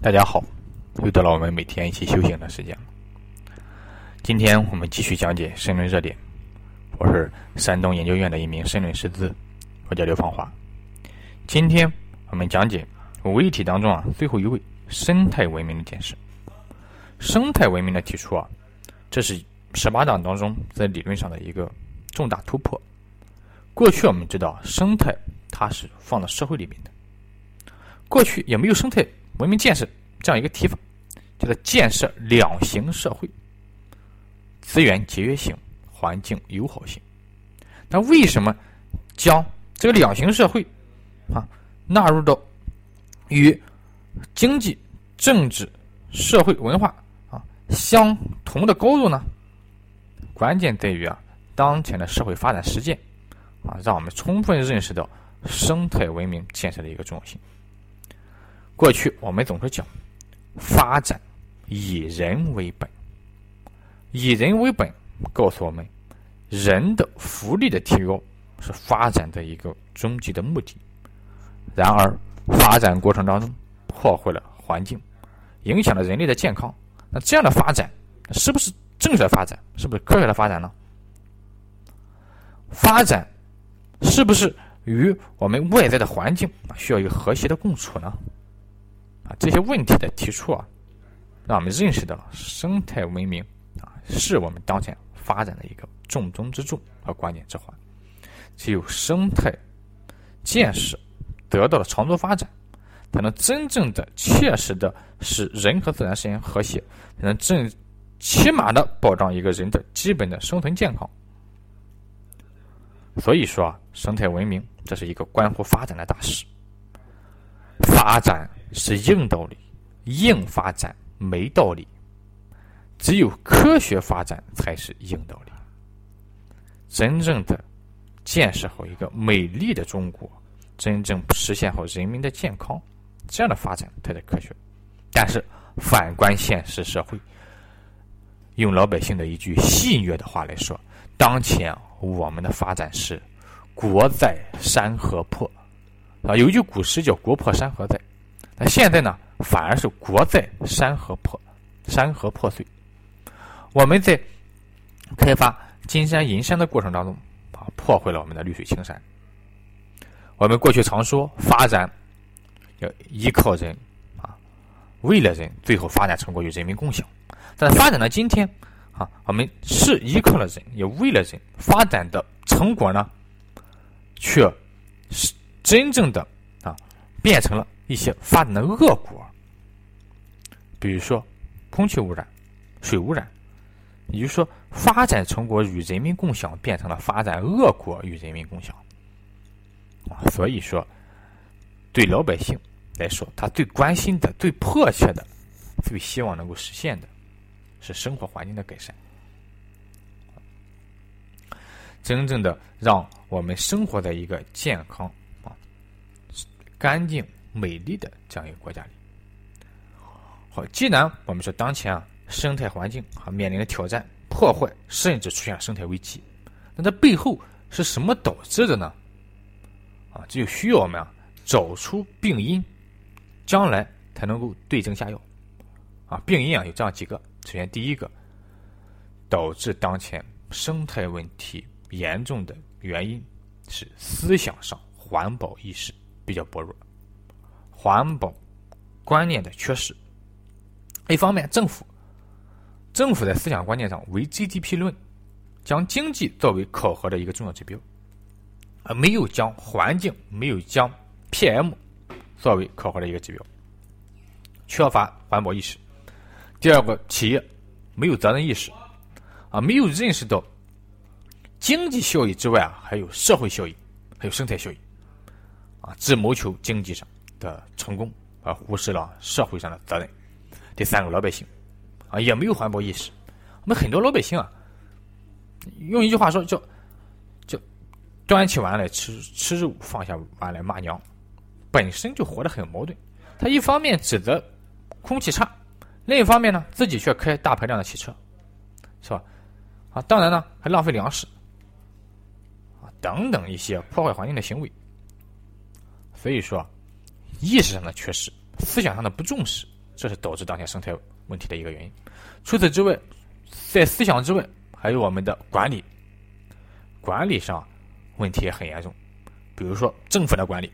大家好，又到了我们每天一起修行的时间。今天我们继续讲解申论热点。我是山东研究院的一名申论师资，我叫刘芳华。今天我们讲解五位一体当中啊最后一位生态文明的建设。生态文明的提出啊，这是十八大当中在理论上的一个重大突破。过去我们知道生态它是放到社会里面的，过去也没有生态。文明建设这样一个提法，叫做建设两型社会，资源节约型、环境友好型。那为什么将这个两型社会啊纳入到与经济、政治、社会、文化啊相同的高度呢？关键在于啊，当前的社会发展实践啊，让我们充分认识到生态文明建设的一个重要性。过去我们总是讲，发展以人为本，以人为本，告诉我们，人的福利的提高是发展的一个终极的目的。然而，发展过程当中破坏了环境，影响了人类的健康。那这样的发展是不是正确的发展？是不是科学的发展呢？发展是不是与我们外在的环境需要一个和谐的共处呢？啊，这些问题的提出啊，让我们认识到生态文明啊是我们当前发展的一个重中之重和关键之环。只有生态建设得到了长足发展，才能真正的切实的使人和自然实现和谐，才能正起码的保障一个人的基本的生存健康。所以说啊，生态文明这是一个关乎发展的大事，发展。是硬道理，硬发展没道理，只有科学发展才是硬道理。真正的建设好一个美丽的中国，真正实现好人民的健康，这样的发展才是科学。但是反观现实社会，用老百姓的一句戏谑的话来说，当前我们的发展是“国在山河破”，啊，有一句古诗叫“国破山河在”。那现在呢，反而是国在山河破，山河破碎。我们在开发金山银山的过程当中，啊，破坏了我们的绿水青山。我们过去常说发展要依靠人，啊，为了人，最后发展成果与人民共享。但发展到今天，啊，我们是依靠了人，也为了人，发展的成果呢，却是真正的啊，变成了。一些发展的恶果，比如说空气污染、水污染，也就是说，发展成果与人民共享变成了发展恶果与人民共享。所以说，对老百姓来说，他最关心的、最迫切的、最希望能够实现的，是生活环境的改善，真正的让我们生活在一个健康、啊干净。美丽的这样一个国家里，好，既然我们说当前啊生态环境啊面临的挑战、破坏，甚至出现生态危机，那这背后是什么导致的呢？啊，这就需要我们啊找出病因，将来才能够对症下药。啊，病因啊有这样几个，首先第一个，导致当前生态问题严重的原因是思想上环保意识比较薄弱。环保观念的缺失，一方面，政府政府在思想观念上为 GDP 论，将经济作为考核的一个重要指标，而没有将环境、没有将 PM 作为考核的一个指标，缺乏环保意识。第二个，企业没有责任意识，啊，没有认识到经济效益之外啊，还有社会效益，还有生态效益，啊，只谋求经济上。的成功，而忽视了社会上的责任。第三个，老百姓啊，也没有环保意识。我们很多老百姓啊，用一句话说，叫叫端起碗来吃吃肉，放下碗来骂娘，本身就活得很矛盾。他一方面指责空气差，另一方面呢，自己却开大排量的汽车，是吧？啊，当然呢，还浪费粮食啊，等等一些破坏环境的行为。所以说。意识上的缺失，思想上的不重视，这是导致当前生态问题的一个原因。除此之外，在思想之外，还有我们的管理，管理上问题也很严重。比如说政府的管理，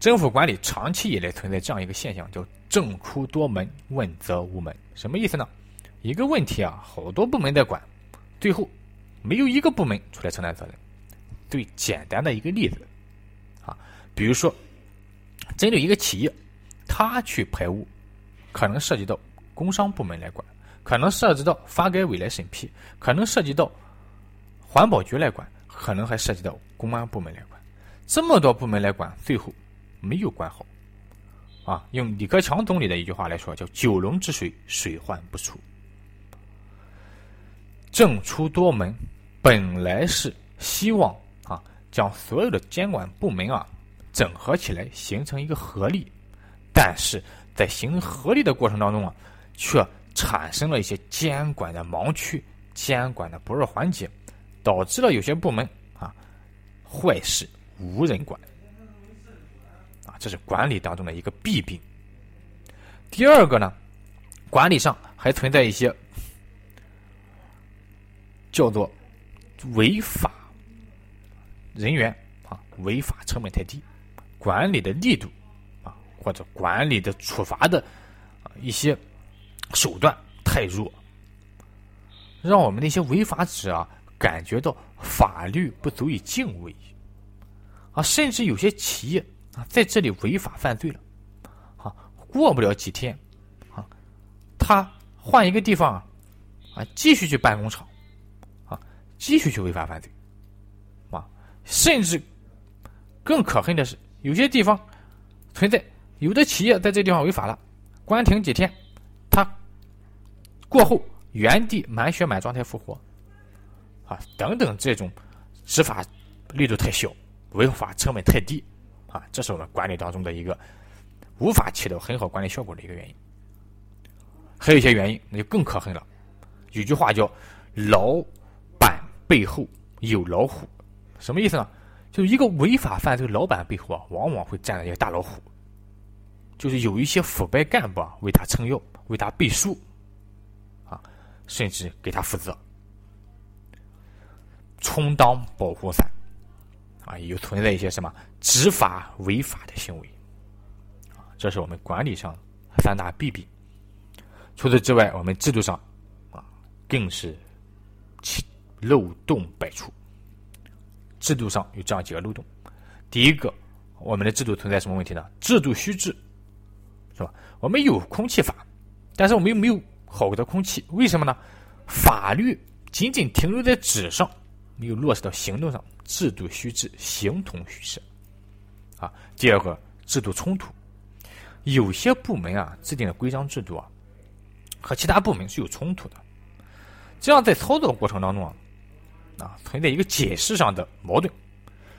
政府管理长期以来存在这样一个现象，叫“政出多门，问责无门”。什么意思呢？一个问题啊，好多部门在管，最后没有一个部门出来承担责任。最简单的一个例子啊，比如说针对一个企业，他去排污，可能涉及到工商部门来管，可能涉及到发改委来审批，可能涉及到环保局来管，可能还涉及到公安部门来管。这么多部门来管，最后没有管好，啊，用李克强总理的一句话来说，叫“九龙治水，水患不除”。政出多门，本来是希望啊，将所有的监管部门啊整合起来，形成一个合力，但是在形成合力的过程当中啊，却产生了一些监管的盲区、监管的不弱环节，导致了有些部门啊坏事。无人管，啊，这是管理当中的一个弊病。第二个呢，管理上还存在一些叫做违法人员啊，违法成本太低，管理的力度啊，或者管理的处罚的啊一些手段太弱，让我们那些违法者啊感觉到法律不足以敬畏。啊，甚至有些企业啊，在这里违法犯罪了，啊，过不了几天，啊，他换一个地方，啊，继续去办工厂，啊，继续去违法犯罪，啊，甚至更可恨的是，有些地方存在有的企业在这地方违法了，关停几天，他过后原地满血满状态复活，啊，等等这种执法力度太小。违法成本太低，啊，这是我们管理当中的一个无法起到很好管理效果的一个原因。还有一些原因，那就更可恨了。有句话叫“老板背后有老虎”，什么意思呢？就一个违法犯罪老板背后啊，往往会站着一个大老虎，就是有一些腐败干部啊为他撑腰、为他背书，啊，甚至给他负责，充当保护伞。啊，也存在一些什么执法违法的行为，啊，这是我们管理上三大弊病。除此之外，我们制度上啊，更是漏洞百出。制度上有这样几个漏洞：第一个，我们的制度存在什么问题呢？制度虚制，是吧？我们有空气法，但是我们又没有好的空气，为什么呢？法律仅仅停留在纸上，没有落实到行动上。制度虚制，形同虚设。啊，第二个制度冲突，有些部门啊制定的规章制度啊，和其他部门是有冲突的，这样在操作过程当中啊，啊存在一个解释上的矛盾。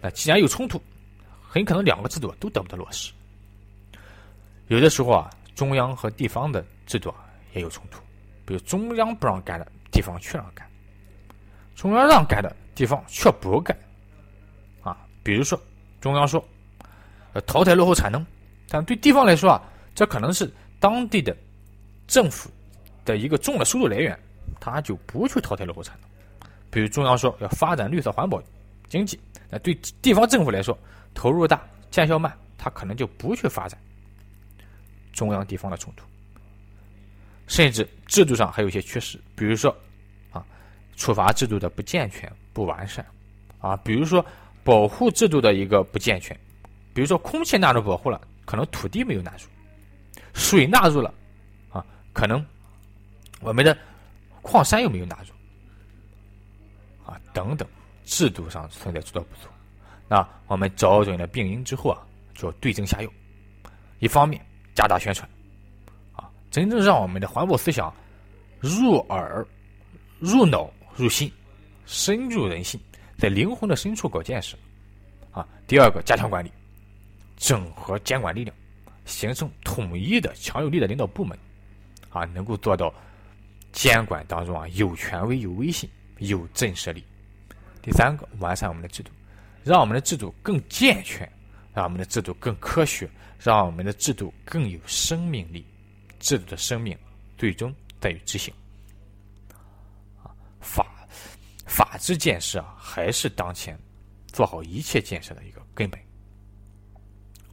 那既然有冲突，很可能两个制度都得不到落实。有的时候啊，中央和地方的制度啊也有冲突，比如中央不让干的地方却让干，中央让干的地方却不干。啊比如说，中央说，呃，淘汰落后产能，但对地方来说啊，这可能是当地的政府的一个重要的收入来源，他就不去淘汰落后产能。比如中央说要发展绿色环保经济，那对地方政府来说，投入大，见效慢，他可能就不去发展。中央地方的冲突，甚至制度上还有一些缺失，比如说啊，处罚制度的不健全、不完善，啊，比如说。保护制度的一个不健全，比如说空气纳入保护了，可能土地没有纳入；水纳入了，啊，可能我们的矿山又没有纳入，啊，等等，制度上存在诸多不足。那我们找准了病因之后啊，就要对症下药。一方面加大宣传，啊，真正让我们的环保思想入耳、入脑、入心，深入人心。在灵魂的深处搞建设，啊，第二个加强管理，整合监管力量，形成统一的强有力的领导部门，啊，能够做到监管当中啊有权威、有威信、有震慑力。第三个，完善我们的制度，让我们的制度更健全，让我们的制度更科学，让我们的制度更有生命力。制度的生命，最终在于执行。啊，法法治建设，还是当前做好一切建设的一个根本。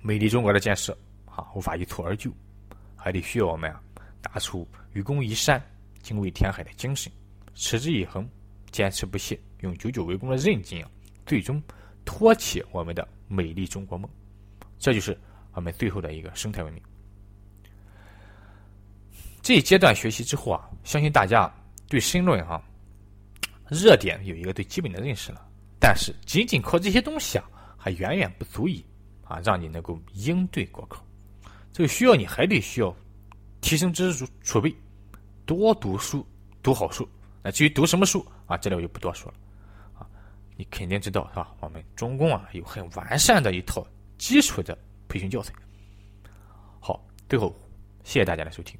美丽中国的建设啊，无法一蹴而就，还得需要我们啊，打出愚公移山、精卫填海的精神，持之以恒，坚持不懈，用久久为功的韧劲啊，最终托起我们的美丽中国梦。这就是我们最后的一个生态文明。这一阶段学习之后啊，相信大家对申论哈热点有一个最基本的认识了。但是仅仅靠这些东西啊，还远远不足以啊让你能够应对国考。这个需要你还得需要提升知识储备，多读书，读好书。那至于读什么书啊，这里我就不多说了啊。你肯定知道是吧？我们中共啊有很完善的一套基础的培训教材。好，最后谢谢大家的收听。